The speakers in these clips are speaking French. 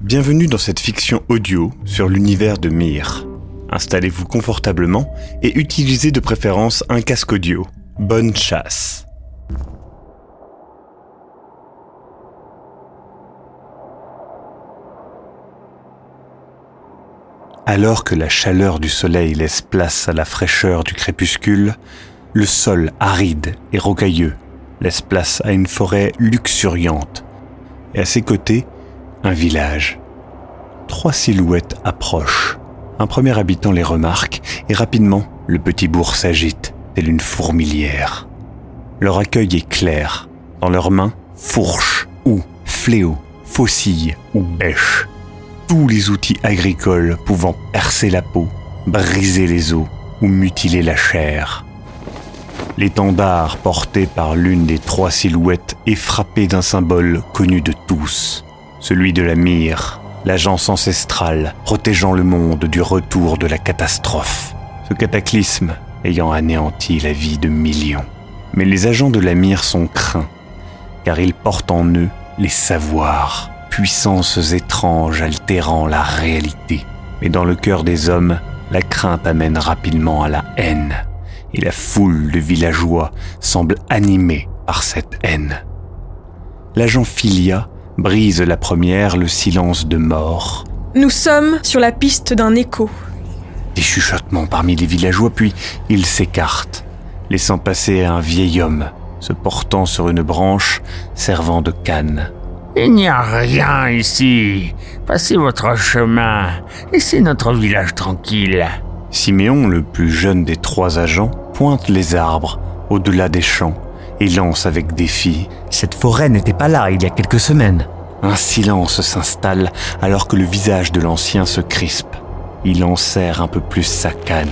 Bienvenue dans cette fiction audio sur l'univers de Myr. Installez-vous confortablement et utilisez de préférence un casque audio. Bonne chasse. Alors que la chaleur du soleil laisse place à la fraîcheur du crépuscule, le sol aride et rocailleux laisse place à une forêt luxuriante. Et à ses côtés, un village. Trois silhouettes approchent. Un premier habitant les remarque et rapidement, le petit bourg s'agite, tel une fourmilière. Leur accueil est clair. Dans leurs mains, fourche ou fléau, faucille ou bêche. Tous les outils agricoles pouvant percer la peau, briser les os ou mutiler la chair. L'étendard porté par l'une des trois silhouettes est frappé d'un symbole connu de tous, celui de la mire, l'agence ancestrale protégeant le monde du retour de la catastrophe. Ce cataclysme ayant anéanti la vie de millions. Mais les agents de la mire sont craints, car ils portent en eux les savoirs, puissances étranges altérant la réalité. Mais dans le cœur des hommes, la crainte amène rapidement à la haine, et la foule de villageois semble animée par cette haine. L'agent Philia brise la première le silence de mort. Nous sommes sur la piste d'un écho. Des chuchotements parmi les villageois, puis il s'écarte, laissant passer un vieil homme, se portant sur une branche servant de canne. Il n'y a rien ici. Passez votre chemin. Laissez notre village tranquille. Siméon, le plus jeune des trois agents, pointe les arbres au-delà des champs et lance avec défi. Cette forêt n'était pas là il y a quelques semaines. Un silence s'installe alors que le visage de l'ancien se crispe. Il en serre un peu plus sa canne.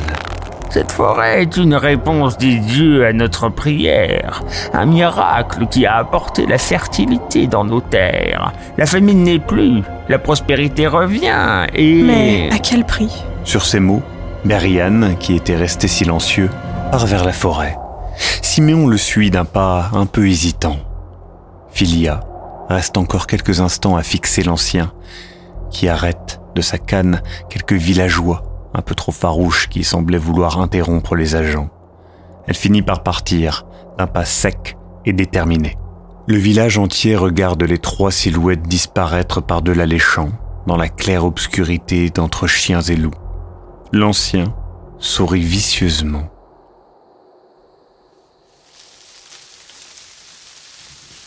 Cette forêt est une réponse des dieux à notre prière, un miracle qui a apporté la fertilité dans nos terres. La famine n'est plus, la prospérité revient et... Mais à quel prix? Sur ces mots, Berian, qui était resté silencieux, part vers la forêt. Siméon le suit d'un pas un peu hésitant. Philia reste encore quelques instants à fixer l'ancien, qui arrête de sa canne quelques villageois un peu trop farouches qui semblaient vouloir interrompre les agents. Elle finit par partir, d'un pas sec et déterminé. Le village entier regarde les trois silhouettes disparaître par-delà les champs, dans la claire obscurité d'entre chiens et loups. L'ancien sourit vicieusement.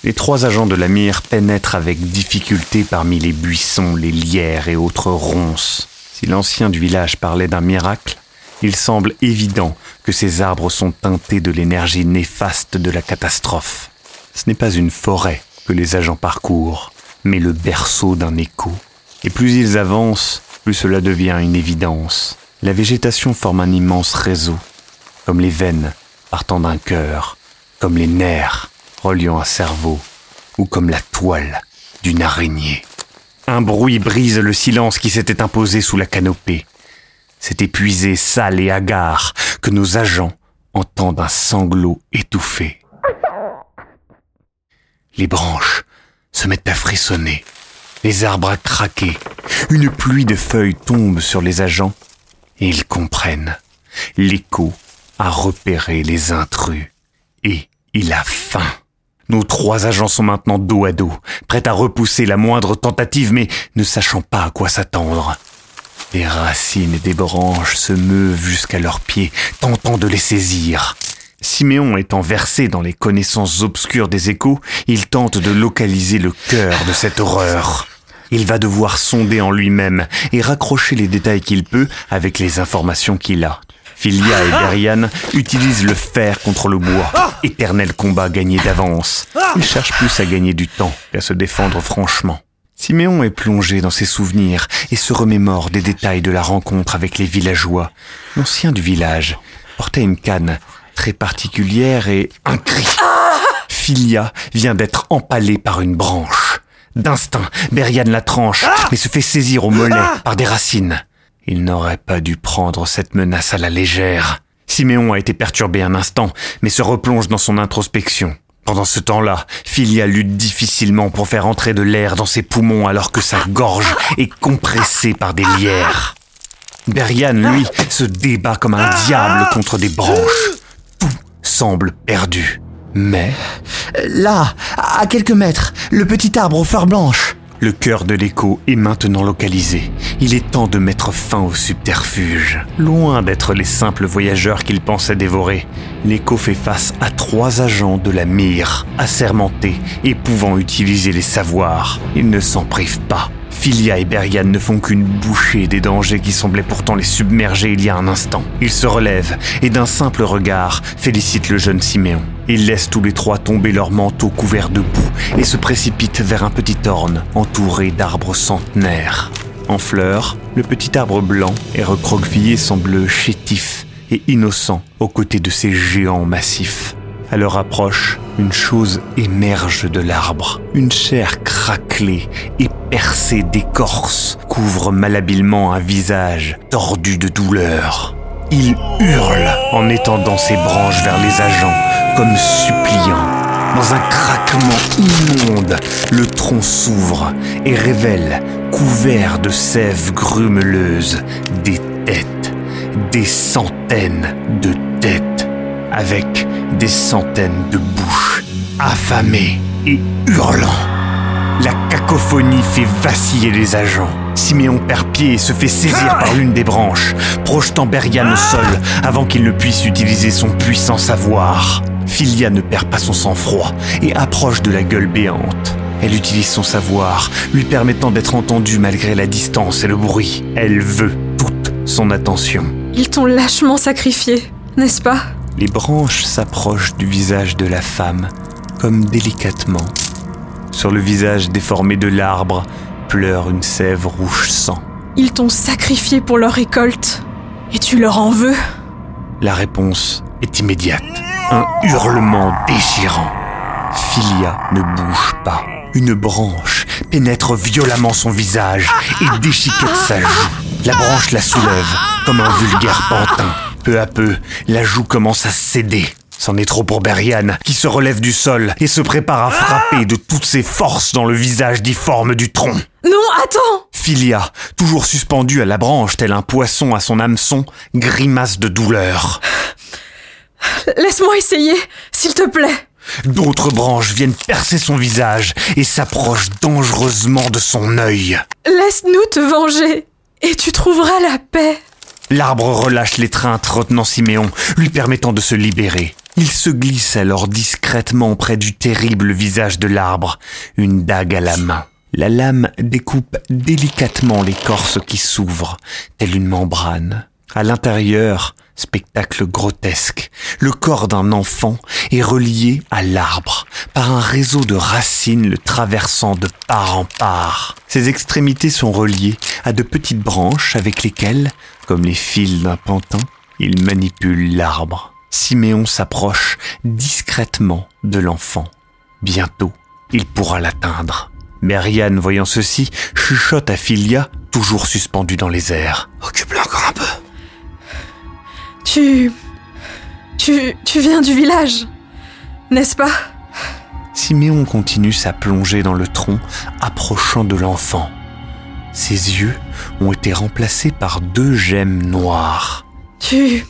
Les trois agents de la mire pénètrent avec difficulté parmi les buissons, les lierres et autres ronces. Si l'ancien du village parlait d'un miracle, il semble évident que ces arbres sont teintés de l'énergie néfaste de la catastrophe. Ce n'est pas une forêt que les agents parcourent, mais le berceau d'un écho. Et plus ils avancent, plus cela devient une évidence. La végétation forme un immense réseau, comme les veines partant d'un cœur, comme les nerfs reliant un cerveau, ou comme la toile d'une araignée. Un bruit brise le silence qui s'était imposé sous la canopée. C'est épuisé, sale et hagard que nos agents entendent un sanglot étouffé. Les branches se mettent à frissonner, les arbres à craquer, une pluie de feuilles tombe sur les agents et ils comprennent. L'écho a repéré les intrus et il a faim. Nos trois agents sont maintenant dos à dos, prêts à repousser la moindre tentative, mais ne sachant pas à quoi s'attendre. Des racines et des branches se meuvent jusqu'à leurs pieds, tentant de les saisir. Siméon étant versé dans les connaissances obscures des échos, il tente de localiser le cœur de cette horreur. Il va devoir sonder en lui-même et raccrocher les détails qu'il peut avec les informations qu'il a. Philia et Berian utilisent le fer contre le bois. Éternel combat gagné d'avance. Ils cherchent plus à gagner du temps qu'à se défendre franchement. Siméon est plongé dans ses souvenirs et se remémore des détails de la rencontre avec les villageois. L'ancien du village portait une canne très particulière et un cri. Philia vient d'être empalée par une branche. D'instinct, Berian la tranche, mais se fait saisir au mollet par des racines. Il n'aurait pas dû prendre cette menace à la légère. Siméon a été perturbé un instant, mais se replonge dans son introspection, Pendant ce temps-là, Philia lutte difficilement pour faire entrer de l'air dans ses poumons alors que sa gorge est compressée par des lierres. Berian, lui, se débat comme un diable contre des branches. Tout semble perdu. Mais Là, à quelques mètres, le petit arbre aux fleurs blanches. Le cœur de l'écho est maintenant localisé. Il est temps de mettre fin au subterfuge. Loin d'être les simples voyageurs qu'il pensait dévorer, l'écho fait face à trois agents de la mire, assermentés et pouvant utiliser les savoirs. Ils ne s'en privent pas. Philia et Berian ne font qu'une bouchée des dangers qui semblaient pourtant les submerger il y a un instant. Ils se relèvent et d'un simple regard félicitent le jeune Siméon. Ils laissent tous les trois tomber leurs manteaux couverts de boue et se précipitent vers un petit orne entouré d'arbres centenaires. En fleurs, le petit arbre blanc et recroquevillé semble chétif et innocent aux côtés de ces géants massifs. À leur approche, une chose émerge de l'arbre. Une chair craquelée et percée d'écorce couvre malhabilement un visage tordu de douleur. Il hurle en étendant ses branches vers les agents, comme suppliant. Dans un craquement immonde, le tronc s'ouvre et révèle, couvert de sève grumeleuse, des têtes, des centaines de têtes, avec des centaines de bouches, affamées et hurlant. La cacophonie fait vaciller les agents. Siméon perd pied et se fait saisir par l'une des branches, projetant Berian au sol avant qu'il ne puisse utiliser son puissant savoir. Philia ne perd pas son sang-froid et approche de la gueule béante. Elle utilise son savoir, lui permettant d'être entendue malgré la distance et le bruit. Elle veut toute son attention. Ils t'ont lâchement sacrifié, n'est-ce pas? Les branches s'approchent du visage de la femme, comme délicatement. Sur le visage déformé de l'arbre pleure une sève rouge sang. Ils t'ont sacrifié pour leur récolte. Et tu leur en veux? La réponse est immédiate. Un hurlement déchirant. Philia ne bouge pas. Une branche pénètre violemment son visage et déchiquette sa joue. La branche la soulève comme un vulgaire pantin. Peu à peu, la joue commence à céder. C'en est trop pour Berian, qui se relève du sol et se prépare à frapper de toutes ses forces dans le visage difforme du tronc. Non, attends Philia, toujours suspendue à la branche tel un poisson à son hameçon, grimace de douleur. Laisse-moi essayer, s'il te plaît. D'autres branches viennent percer son visage et s'approchent dangereusement de son œil. Laisse-nous te venger. Et tu trouveras la paix. L'arbre relâche l'étreinte retenant Siméon, lui permettant de se libérer. Il se glisse alors discrètement près du terrible visage de l'arbre, une dague à la main. La lame découpe délicatement l'écorce qui s'ouvre, telle une membrane. À l'intérieur, spectacle grotesque, le corps d'un enfant est relié à l'arbre par un réseau de racines le traversant de part en part. Ses extrémités sont reliées à de petites branches avec lesquelles, comme les fils d'un pantin, il manipule l'arbre. Siméon s'approche discrètement de l'enfant. Bientôt, il pourra l'atteindre. Berian, voyant ceci, chuchote à Philia, toujours suspendue dans les airs. Tu... Tu... Tu viens du village, n'est-ce pas? Siméon continue sa plongée dans le tronc, approchant de l'enfant. Ses yeux ont été remplacés par deux gemmes noires. Tu...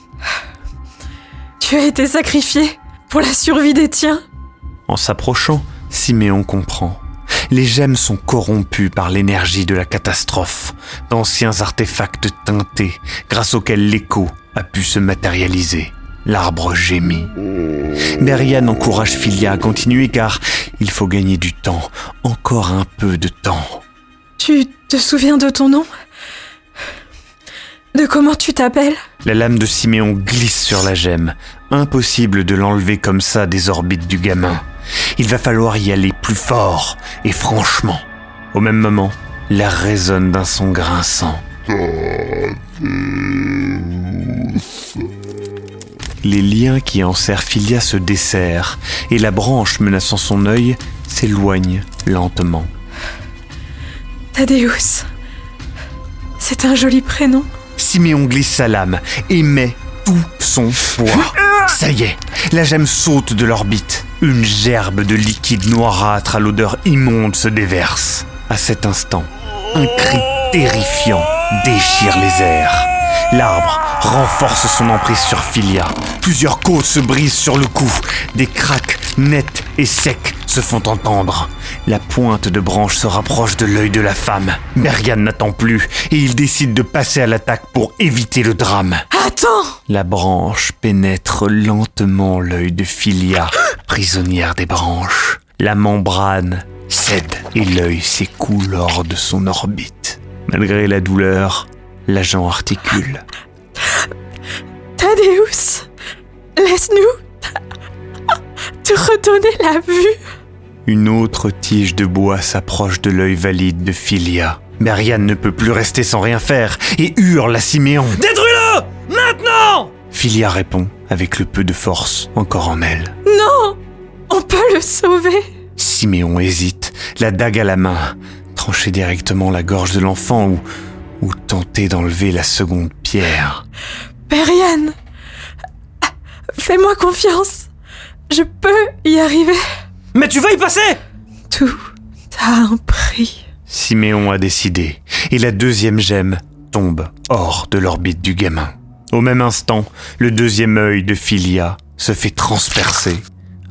Tu as été sacrifié pour la survie des tiens? En s'approchant, Siméon comprend. Les gemmes sont corrompues par l'énergie de la catastrophe, d'anciens artefacts teintés grâce auxquels l'écho a pu se matérialiser. L'arbre gémit. Berian encourage Philia à continuer car il faut gagner du temps, encore un peu de temps. Tu te souviens de ton nom? De comment tu t'appelles? La lame de Siméon glisse sur la gemme. Impossible de l'enlever comme ça des orbites du gamin. Il va falloir y aller plus fort et franchement. Au même moment, l'air résonne d'un son grinçant. Les liens qui enserrent Philia se desserrent et la branche menaçant son œil s'éloigne lentement. Thaddeus. C'est un joli prénom. Siméon glisse sa lame et met tout son poids. Ça y est, la gemme saute de l'orbite. Une gerbe de liquide noirâtre à l'odeur immonde se déverse. À cet instant, un cri terrifiant déchire les airs. L'arbre renforce son emprise sur Philia. Plusieurs côtes se brisent sur le cou. Des craques nets et secs se font entendre. La pointe de branche se rapproche de l'œil de la femme. Berian n'attend plus et il décide de passer à l'attaque pour éviter le drame. Attends La branche pénètre lentement l'œil de Philia, prisonnière des branches. La membrane cède et l'œil s'écoule hors de son orbite. Malgré la douleur, l'agent articule. Thaddeus Laisse-nous te redonner la vue Une autre tige de bois s'approche de l'œil valide de Philia. Berian ne peut plus rester sans rien faire et hurle à Siméon. Détruis-le Maintenant Philia répond avec le peu de force encore en elle. Non On peut le sauver Siméon hésite, la dague à la main, trancher directement la gorge de l'enfant ou, ou tenter d'enlever la seconde pierre. Berian Fais-moi confiance Je peux y arriver Mais tu vas y passer Tout a un prix. Siméon a décidé, et la deuxième gemme tombe hors de l'orbite du gamin. Au même instant, le deuxième œil de Philia se fait transpercer,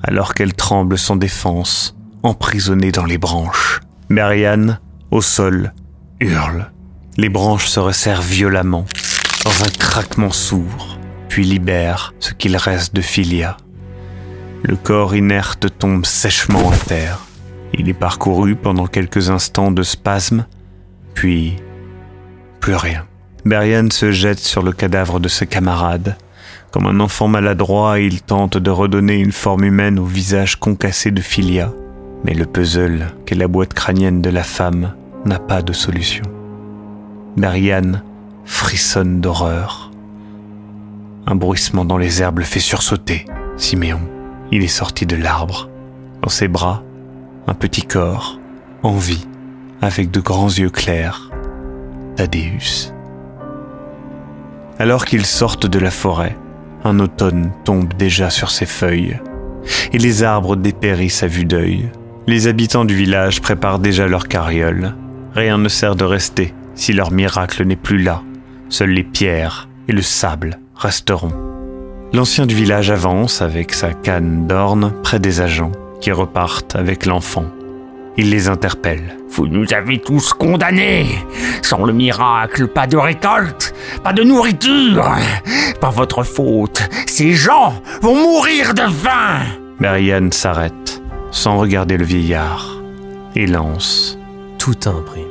alors qu'elle tremble sans défense, emprisonnée dans les branches. Marianne, au sol, hurle. Les branches se resserrent violemment, dans un craquement sourd, puis libèrent ce qu'il reste de Philia. Le corps inerte tombe sèchement à terre. Il est parcouru pendant quelques instants de spasmes, puis plus rien. Berian se jette sur le cadavre de ses camarades. Comme un enfant maladroit, il tente de redonner une forme humaine au visage concassé de Philia. Mais le puzzle qu'est la boîte crânienne de la femme n'a pas de solution. Berian frissonne d'horreur. Un bruissement dans les herbes le fait sursauter. Siméon, il est sorti de l'arbre. Dans ses bras, un petit corps, en vie, avec de grands yeux clairs. Thaddeus. Alors qu'ils sortent de la forêt, un automne tombe déjà sur ses feuilles, et les arbres dépérissent à vue d'œil. Les habitants du village préparent déjà leur carriole. Rien ne sert de rester si leur miracle n'est plus là. Seules les pierres et le sable resteront. L'ancien du village avance avec sa canne d'orne près des agents qui repartent avec l'enfant. Il les interpelle. Vous nous avez tous condamnés. Sans le miracle, pas de récolte, pas de nourriture. Pas votre faute. Ces gens vont mourir de faim. Marianne s'arrête, sans regarder le vieillard, et lance. Tout un prix.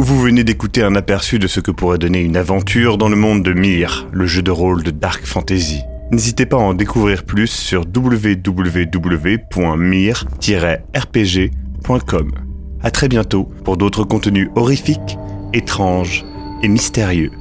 Vous venez d'écouter un aperçu de ce que pourrait donner une aventure dans le monde de Myr, le jeu de rôle de Dark Fantasy. N'hésitez pas à en découvrir plus sur www.myr-rpg.com. À très bientôt pour d'autres contenus horrifiques, étranges et mystérieux.